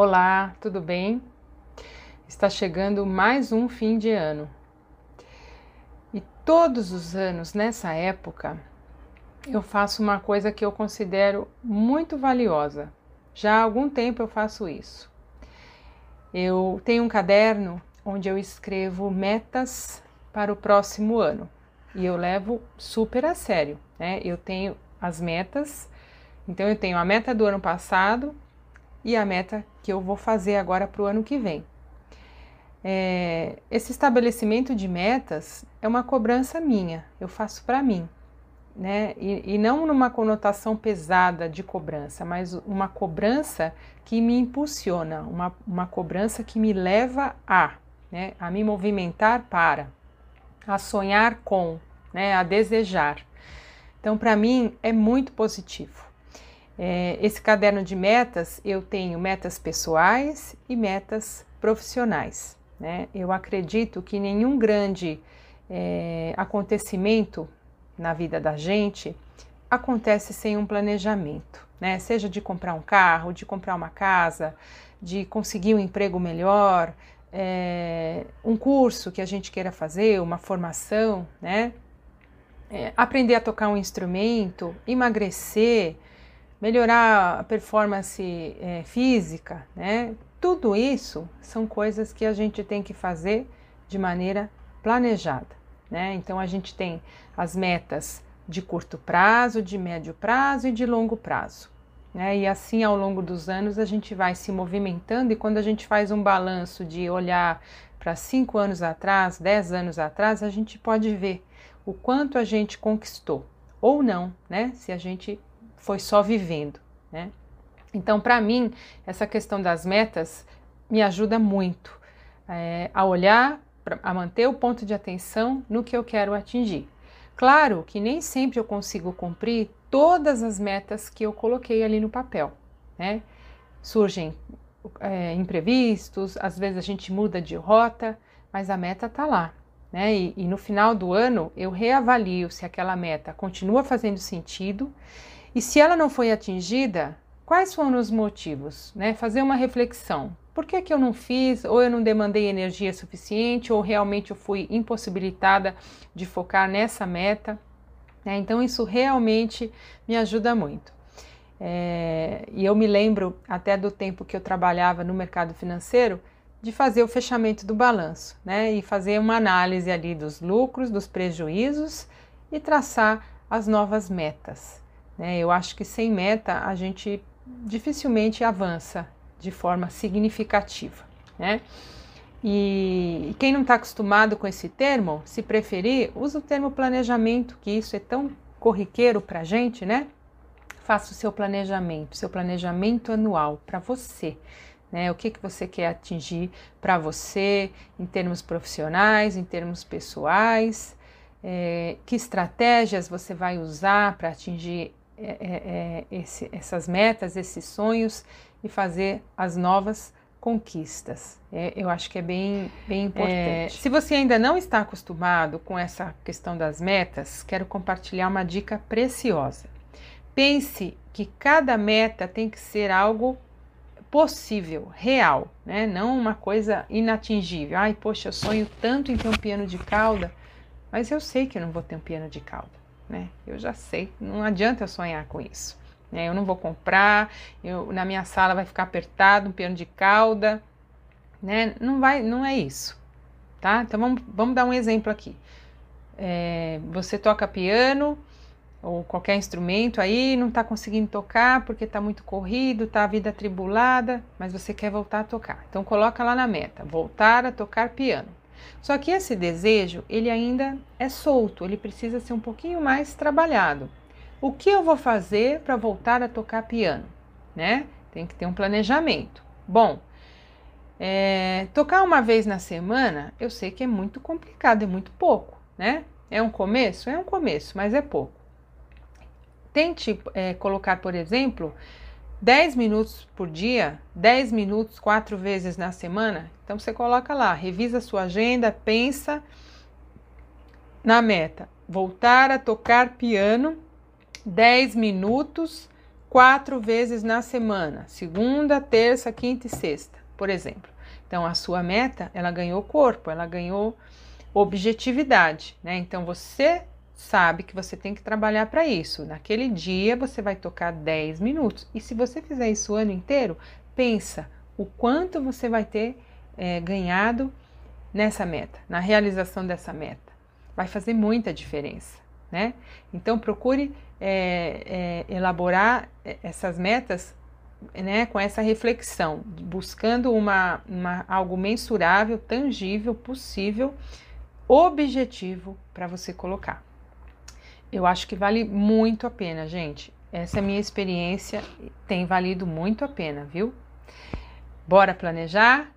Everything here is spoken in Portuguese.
Olá, tudo bem? Está chegando mais um fim de ano. E todos os anos nessa época eu faço uma coisa que eu considero muito valiosa. Já há algum tempo eu faço isso. Eu tenho um caderno onde eu escrevo metas para o próximo ano e eu levo super a sério. Né? Eu tenho as metas, então eu tenho a meta do ano passado e a meta que eu vou fazer agora para o ano que vem. É, esse estabelecimento de metas é uma cobrança minha, eu faço para mim, né? E, e, não numa conotação pesada de cobrança, mas uma cobrança que me impulsiona, uma, uma cobrança que me leva a, né? A me movimentar para, a sonhar com, né? A desejar. Então, para mim é muito positivo. É, esse caderno de metas, eu tenho metas pessoais e metas profissionais. Né? Eu acredito que nenhum grande é, acontecimento na vida da gente acontece sem um planejamento, né? Seja de comprar um carro, de comprar uma casa, de conseguir um emprego melhor, é, um curso que a gente queira fazer, uma formação, né? É, aprender a tocar um instrumento, emagrecer, melhorar a performance é, física, né? Tudo isso são coisas que a gente tem que fazer de maneira planejada, né? Então a gente tem as metas de curto prazo, de médio prazo e de longo prazo. Né? E assim ao longo dos anos a gente vai se movimentando e quando a gente faz um balanço de olhar para cinco anos atrás, dez anos atrás, a gente pode ver o quanto a gente conquistou ou não, né? Se a gente foi só vivendo, né? Então, para mim, essa questão das metas me ajuda muito é, a olhar, a manter o ponto de atenção no que eu quero atingir. Claro que nem sempre eu consigo cumprir todas as metas que eu coloquei ali no papel, né? Surgem é, imprevistos, às vezes a gente muda de rota, mas a meta está lá, né? E, e no final do ano eu reavalio se aquela meta continua fazendo sentido e se ela não foi atingida, quais foram os motivos? Né? Fazer uma reflexão. Por que, que eu não fiz, ou eu não demandei energia suficiente, ou realmente eu fui impossibilitada de focar nessa meta? Né? Então, isso realmente me ajuda muito. É, e eu me lembro até do tempo que eu trabalhava no mercado financeiro de fazer o fechamento do balanço, né? E fazer uma análise ali dos lucros, dos prejuízos e traçar as novas metas. Né? Eu acho que sem meta a gente dificilmente avança de forma significativa. Né? E quem não está acostumado com esse termo, se preferir, usa o termo planejamento, que isso é tão corriqueiro para a gente, né? Faça o seu planejamento, seu planejamento anual para você. Né? O que, que você quer atingir para você em termos profissionais, em termos pessoais, é, que estratégias você vai usar para atingir é, é, é, esse, essas metas, esses sonhos e fazer as novas conquistas. É, eu acho que é bem, bem importante. É, se você ainda não está acostumado com essa questão das metas, quero compartilhar uma dica preciosa. Pense que cada meta tem que ser algo possível, real, né? não uma coisa inatingível. Ai, poxa, eu sonho tanto em ter um piano de cauda, mas eu sei que eu não vou ter um piano de cauda né? Eu já sei, não adianta eu sonhar com isso. Né? Eu não vou comprar, eu, na minha sala vai ficar apertado, um piano de cauda, né? Não vai, não é isso, tá? Então vamos, vamos dar um exemplo aqui. É, você toca piano ou qualquer instrumento aí, não está conseguindo tocar porque está muito corrido, está a vida atribulada, mas você quer voltar a tocar. Então coloca lá na meta, voltar a tocar piano. Só que esse desejo, ele ainda é solto, ele precisa ser um pouquinho mais trabalhado. O que eu vou fazer para voltar a tocar piano? Né? Tem que ter um planejamento. Bom, é, tocar uma vez na semana, eu sei que é muito complicado, é muito pouco, né? É um começo? É um começo, mas é pouco. Tente é, colocar, por exemplo, 10 minutos por dia, 10 minutos quatro vezes na semana. Então você coloca lá, revisa sua agenda, pensa na meta. Voltar a tocar piano 10 minutos quatro vezes na semana, segunda, terça, quinta e sexta, por exemplo. Então a sua meta, ela ganhou corpo, ela ganhou objetividade, né? Então você sabe que você tem que trabalhar para isso. Naquele dia você vai tocar 10 minutos. E se você fizer isso o ano inteiro, pensa o quanto você vai ter é, ganhado nessa meta, na realização dessa meta. Vai fazer muita diferença, né? Então procure é, é, elaborar essas metas né, com essa reflexão, buscando uma, uma, algo mensurável, tangível, possível, objetivo para você colocar. Eu acho que vale muito a pena, gente. Essa é a minha experiência, tem valido muito a pena, viu? Bora planejar?